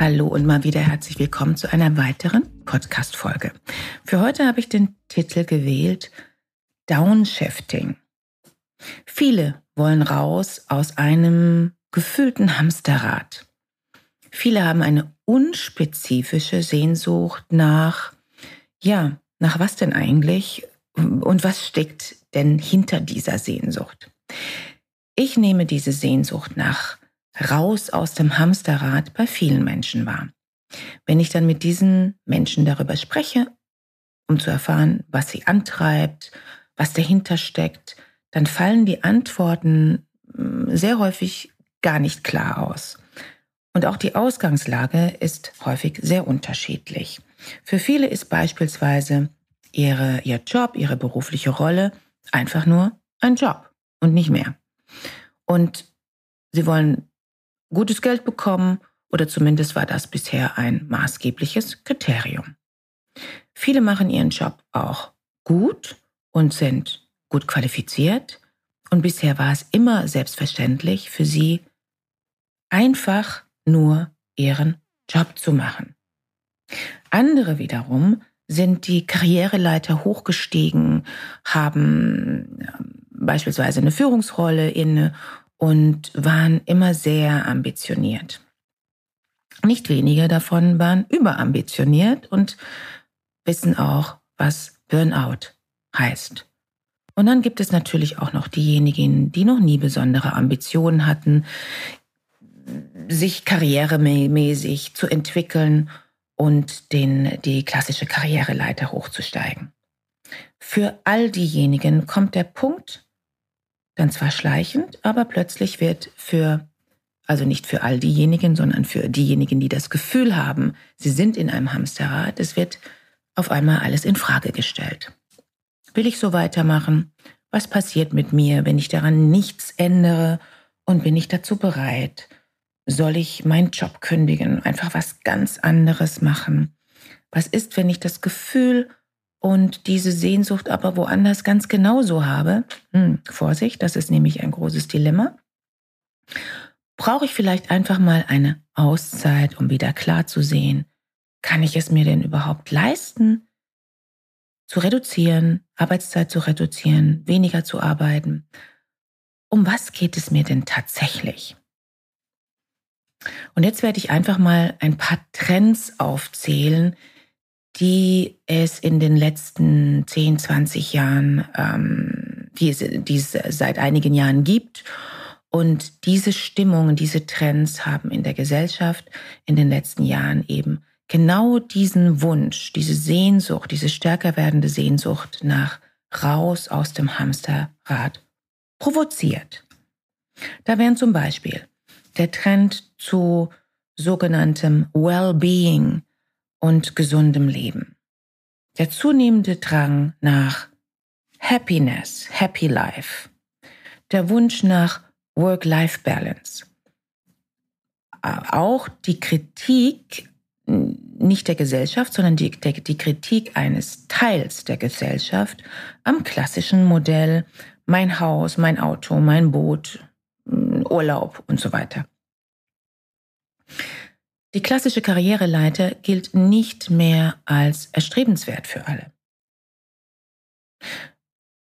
Hallo und mal wieder herzlich willkommen zu einer weiteren Podcast-Folge. Für heute habe ich den Titel gewählt Downshifting. Viele wollen raus aus einem gefüllten Hamsterrad. Viele haben eine unspezifische Sehnsucht nach, ja, nach was denn eigentlich und was steckt denn hinter dieser Sehnsucht? Ich nehme diese Sehnsucht nach raus aus dem Hamsterrad bei vielen Menschen wahr. Wenn ich dann mit diesen Menschen darüber spreche, um zu erfahren, was sie antreibt, was dahinter steckt, dann fallen die Antworten hm, sehr häufig gar nicht klar aus. Und auch die Ausgangslage ist häufig sehr unterschiedlich. Für viele ist beispielsweise ihre, ihr Job, ihre berufliche Rolle einfach nur ein Job und nicht mehr. Und sie wollen gutes Geld bekommen oder zumindest war das bisher ein maßgebliches Kriterium. Viele machen ihren Job auch gut und sind gut qualifiziert und bisher war es immer selbstverständlich für sie, einfach nur ihren Job zu machen. Andere wiederum sind die Karriereleiter hochgestiegen, haben ähm, beispielsweise eine Führungsrolle inne und waren immer sehr ambitioniert. Nicht wenige davon waren überambitioniert und wissen auch, was Burnout heißt. Und dann gibt es natürlich auch noch diejenigen, die noch nie besondere Ambitionen hatten, sich karrieremäßig zu entwickeln und den, die klassische Karriereleiter hochzusteigen. Für all diejenigen kommt der Punkt, dann zwar schleichend, aber plötzlich wird für, also nicht für all diejenigen, sondern für diejenigen, die das Gefühl haben, sie sind in einem Hamsterrad, es wird auf einmal alles in Frage gestellt. Will ich so weitermachen? Was passiert mit mir, wenn ich daran nichts ändere? Und bin ich dazu bereit? Soll ich meinen Job kündigen, einfach was ganz anderes machen? Was ist, wenn ich das Gefühl und diese Sehnsucht aber woanders ganz genauso habe, hm, Vorsicht, das ist nämlich ein großes Dilemma, brauche ich vielleicht einfach mal eine Auszeit, um wieder klar zu sehen, kann ich es mir denn überhaupt leisten, zu reduzieren, Arbeitszeit zu reduzieren, weniger zu arbeiten? Um was geht es mir denn tatsächlich? Und jetzt werde ich einfach mal ein paar Trends aufzählen, die es in den letzten 10, 20 Jahren, ähm, die, es, die es seit einigen Jahren gibt. Und diese Stimmungen, diese Trends haben in der Gesellschaft in den letzten Jahren eben genau diesen Wunsch, diese Sehnsucht, diese stärker werdende Sehnsucht nach raus aus dem Hamsterrad provoziert. Da wären zum Beispiel der Trend zu sogenanntem Well-Being, und gesundem Leben. Der zunehmende Drang nach Happiness, Happy Life, der Wunsch nach Work-Life-Balance, auch die Kritik nicht der Gesellschaft, sondern die, der, die Kritik eines Teils der Gesellschaft am klassischen Modell mein Haus, mein Auto, mein Boot, Urlaub und so weiter. Die klassische Karriereleiter gilt nicht mehr als erstrebenswert für alle.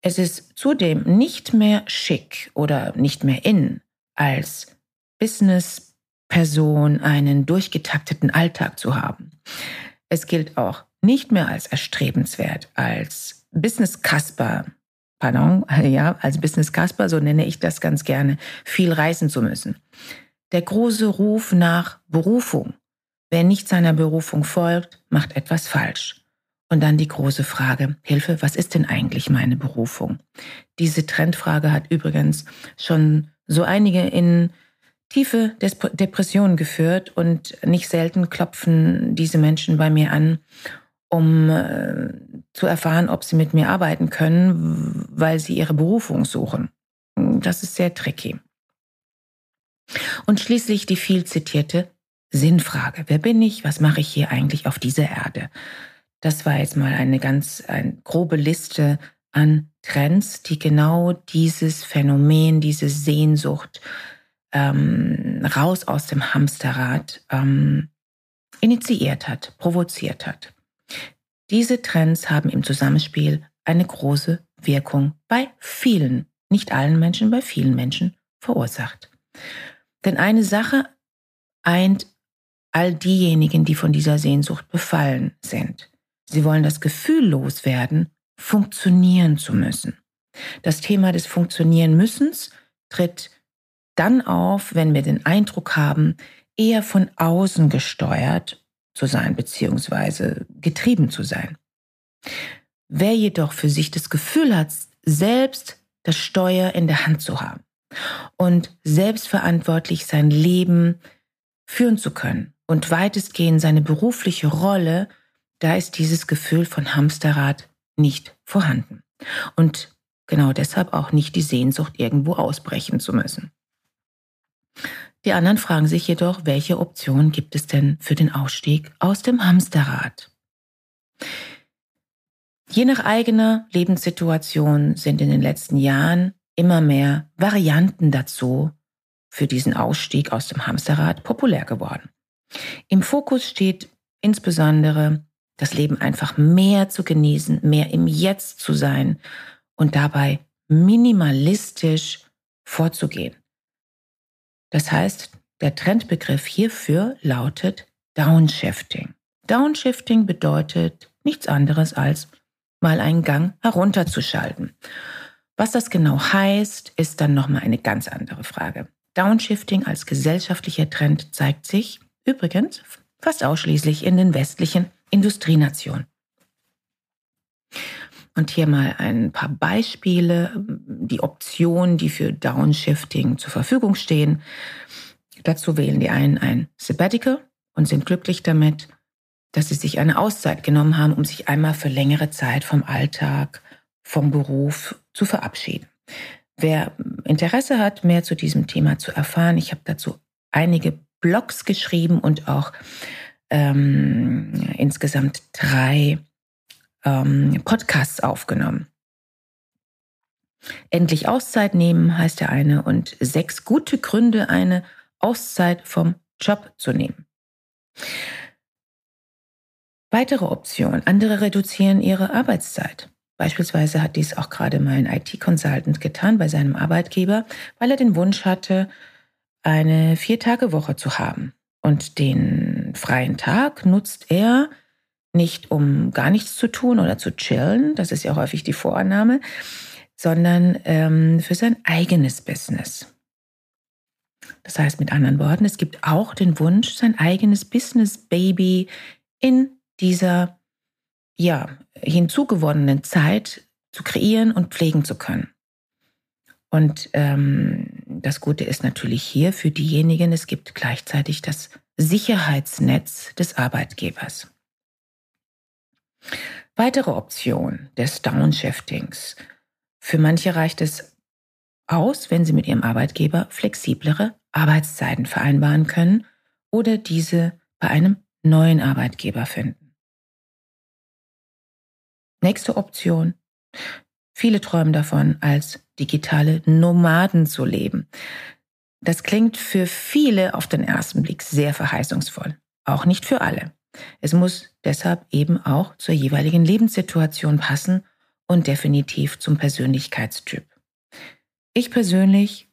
Es ist zudem nicht mehr schick oder nicht mehr in, als Businessperson einen durchgetakteten Alltag zu haben. Es gilt auch nicht mehr als erstrebenswert, als Business Casper, pardon, ja, als Business Casper, so nenne ich das ganz gerne, viel reisen zu müssen der große Ruf nach Berufung. Wer nicht seiner Berufung folgt, macht etwas falsch. Und dann die große Frage, Hilfe, was ist denn eigentlich meine Berufung? Diese Trendfrage hat übrigens schon so einige in tiefe Depressionen geführt und nicht selten klopfen diese Menschen bei mir an, um äh, zu erfahren, ob sie mit mir arbeiten können, weil sie ihre Berufung suchen. Das ist sehr tricky. Und schließlich die viel zitierte Sinnfrage. Wer bin ich? Was mache ich hier eigentlich auf dieser Erde? Das war jetzt mal eine ganz eine grobe Liste an Trends, die genau dieses Phänomen, diese Sehnsucht ähm, raus aus dem Hamsterrad ähm, initiiert hat, provoziert hat. Diese Trends haben im Zusammenspiel eine große Wirkung bei vielen, nicht allen Menschen, bei vielen Menschen verursacht. Denn eine Sache eint all diejenigen, die von dieser Sehnsucht befallen sind. Sie wollen das Gefühl loswerden, funktionieren zu müssen. Das Thema des Funktionieren müssens tritt dann auf, wenn wir den Eindruck haben, eher von außen gesteuert zu sein bzw. getrieben zu sein. Wer jedoch für sich das Gefühl hat, selbst das Steuer in der Hand zu haben und selbstverantwortlich sein Leben führen zu können und weitestgehend seine berufliche Rolle, da ist dieses Gefühl von Hamsterrad nicht vorhanden. Und genau deshalb auch nicht die Sehnsucht, irgendwo ausbrechen zu müssen. Die anderen fragen sich jedoch, welche Option gibt es denn für den Ausstieg aus dem Hamsterrad? Je nach eigener Lebenssituation sind in den letzten Jahren immer mehr Varianten dazu für diesen Ausstieg aus dem Hamsterrad populär geworden. Im Fokus steht insbesondere das Leben einfach mehr zu genießen, mehr im Jetzt zu sein und dabei minimalistisch vorzugehen. Das heißt, der Trendbegriff hierfür lautet Downshifting. Downshifting bedeutet nichts anderes als mal einen Gang herunterzuschalten. Was das genau heißt, ist dann nochmal eine ganz andere Frage. Downshifting als gesellschaftlicher Trend zeigt sich übrigens fast ausschließlich in den westlichen Industrienationen. Und hier mal ein paar Beispiele, die Optionen, die für Downshifting zur Verfügung stehen. Dazu wählen die einen ein Sabbatical und sind glücklich damit, dass sie sich eine Auszeit genommen haben, um sich einmal für längere Zeit vom Alltag, vom Beruf zu verabschieden. Wer Interesse hat, mehr zu diesem Thema zu erfahren, ich habe dazu einige Blogs geschrieben und auch ähm, insgesamt drei ähm, Podcasts aufgenommen. Endlich Auszeit nehmen heißt der eine und sechs gute Gründe, eine Auszeit vom Job zu nehmen. Weitere Option. Andere reduzieren ihre Arbeitszeit. Beispielsweise hat dies auch gerade mein IT-Consultant getan bei seinem Arbeitgeber, weil er den Wunsch hatte, eine Vier-Tage-Woche zu haben. Und den freien Tag nutzt er nicht um gar nichts zu tun oder zu chillen, das ist ja häufig die Vorannahme, sondern ähm, für sein eigenes Business. Das heißt mit anderen Worten, es gibt auch den Wunsch, sein eigenes Business-Baby in dieser ja, hinzugewonnenen Zeit zu kreieren und pflegen zu können. Und ähm, das Gute ist natürlich hier für diejenigen, es gibt gleichzeitig das Sicherheitsnetz des Arbeitgebers. Weitere Option des Downshiftings. Für manche reicht es aus, wenn sie mit ihrem Arbeitgeber flexiblere Arbeitszeiten vereinbaren können oder diese bei einem neuen Arbeitgeber finden. Nächste Option. Viele träumen davon, als digitale Nomaden zu leben. Das klingt für viele auf den ersten Blick sehr verheißungsvoll. Auch nicht für alle. Es muss deshalb eben auch zur jeweiligen Lebenssituation passen und definitiv zum Persönlichkeitstyp. Ich persönlich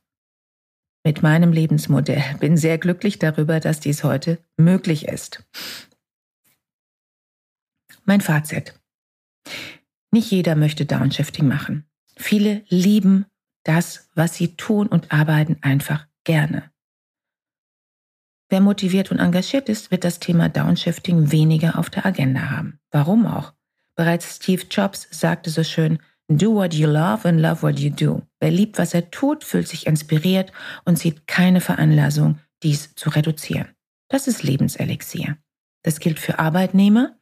mit meinem Lebensmodell bin sehr glücklich darüber, dass dies heute möglich ist. Mein Fazit. Nicht jeder möchte Downshifting machen. Viele lieben das, was sie tun und arbeiten einfach gerne. Wer motiviert und engagiert ist, wird das Thema Downshifting weniger auf der Agenda haben. Warum auch? Bereits Steve Jobs sagte so schön, Do what you love and love what you do. Wer liebt, was er tut, fühlt sich inspiriert und sieht keine Veranlassung, dies zu reduzieren. Das ist Lebenselixier. Das gilt für Arbeitnehmer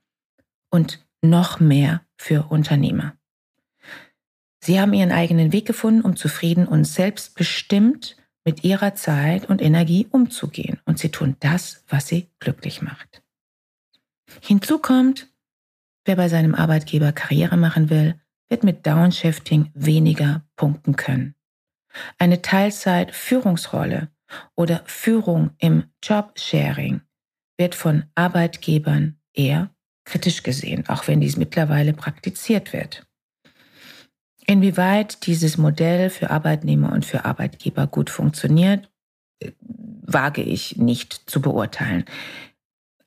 und noch mehr für Unternehmer. Sie haben ihren eigenen Weg gefunden, um zufrieden und selbstbestimmt mit ihrer Zeit und Energie umzugehen. Und sie tun das, was sie glücklich macht. Hinzu kommt, wer bei seinem Arbeitgeber Karriere machen will, wird mit Downshifting weniger punkten können. Eine Teilzeit-Führungsrolle oder Führung im Jobsharing wird von Arbeitgebern eher kritisch gesehen, auch wenn dies mittlerweile praktiziert wird. Inwieweit dieses Modell für Arbeitnehmer und für Arbeitgeber gut funktioniert, wage ich nicht zu beurteilen.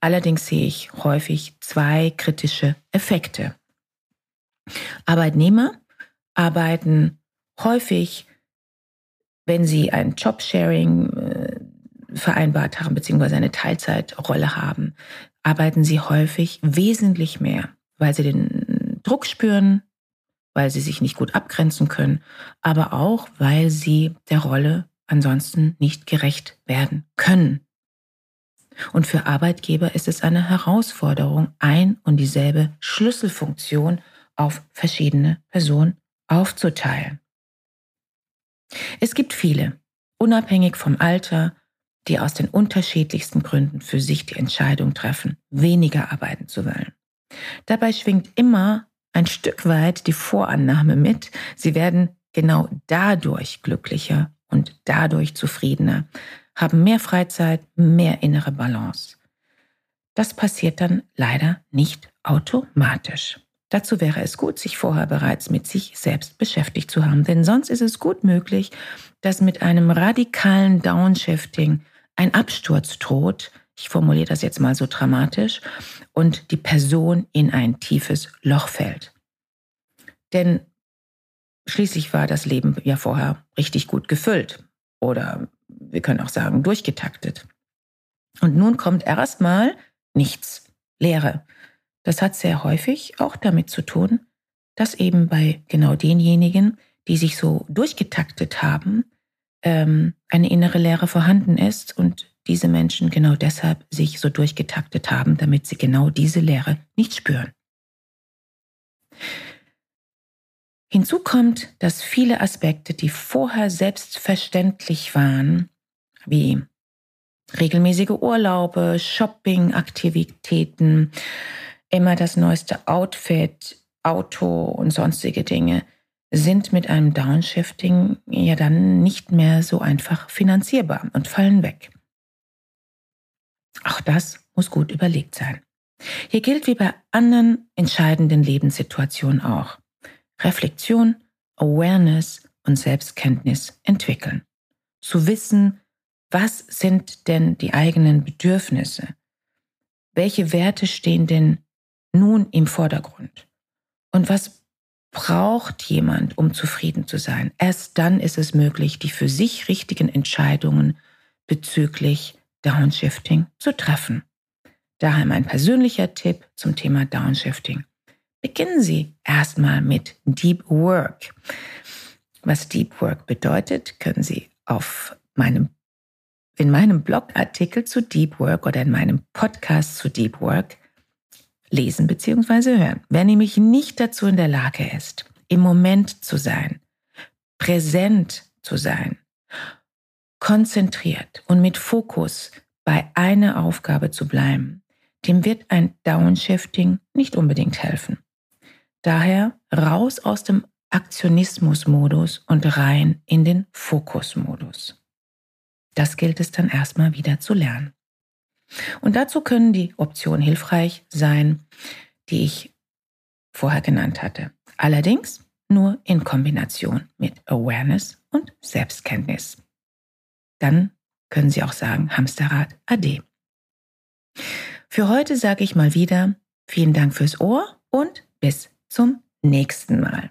Allerdings sehe ich häufig zwei kritische Effekte. Arbeitnehmer arbeiten häufig, wenn sie ein Jobsharing äh, vereinbart haben, beziehungsweise eine Teilzeitrolle haben, arbeiten sie häufig wesentlich mehr, weil sie den Druck spüren, weil sie sich nicht gut abgrenzen können, aber auch, weil sie der Rolle ansonsten nicht gerecht werden können. Und für Arbeitgeber ist es eine Herausforderung, ein und dieselbe Schlüsselfunktion auf verschiedene Personen aufzuteilen. Es gibt viele, unabhängig vom Alter, die aus den unterschiedlichsten Gründen für sich die Entscheidung treffen, weniger arbeiten zu wollen. Dabei schwingt immer ein Stück weit die Vorannahme mit, sie werden genau dadurch glücklicher und dadurch zufriedener, haben mehr Freizeit, mehr innere Balance. Das passiert dann leider nicht automatisch. Dazu wäre es gut, sich vorher bereits mit sich selbst beschäftigt zu haben, denn sonst ist es gut möglich, dass mit einem radikalen Downshifting ein Absturz droht, ich formuliere das jetzt mal so dramatisch, und die Person in ein tiefes Loch fällt. Denn schließlich war das Leben ja vorher richtig gut gefüllt oder wir können auch sagen durchgetaktet. Und nun kommt erstmal nichts, Leere. Das hat sehr häufig auch damit zu tun, dass eben bei genau denjenigen, die sich so durchgetaktet haben, ähm, eine innere Leere vorhanden ist und diese Menschen genau deshalb sich so durchgetaktet haben, damit sie genau diese Leere nicht spüren. Hinzu kommt, dass viele Aspekte, die vorher selbstverständlich waren, wie regelmäßige Urlaube, Shopping-Aktivitäten, immer das neueste Outfit, Auto und sonstige Dinge sind mit einem Downshifting ja dann nicht mehr so einfach finanzierbar und fallen weg. Auch das muss gut überlegt sein. Hier gilt wie bei anderen entscheidenden Lebenssituationen auch. Reflexion, Awareness und Selbstkenntnis entwickeln. Zu wissen, was sind denn die eigenen Bedürfnisse? Welche Werte stehen denn nun im Vordergrund. Und was braucht jemand, um zufrieden zu sein? Erst dann ist es möglich, die für sich richtigen Entscheidungen bezüglich Downshifting zu treffen. Daher mein persönlicher Tipp zum Thema Downshifting. Beginnen Sie erstmal mit Deep Work. Was Deep Work bedeutet, können Sie auf meinem in meinem Blogartikel zu Deep Work oder in meinem Podcast zu Deep Work lesen bzw. hören. Wer nämlich nicht dazu in der Lage ist, im Moment zu sein, präsent zu sein, konzentriert und mit Fokus bei einer Aufgabe zu bleiben, dem wird ein Downshifting nicht unbedingt helfen. Daher raus aus dem Aktionismusmodus und rein in den Fokusmodus. Das gilt es dann erstmal wieder zu lernen. Und dazu können die Optionen hilfreich sein, die ich vorher genannt hatte. Allerdings nur in Kombination mit Awareness und Selbstkenntnis. Dann können Sie auch sagen Hamsterrad AD. Für heute sage ich mal wieder vielen Dank fürs Ohr und bis zum nächsten Mal.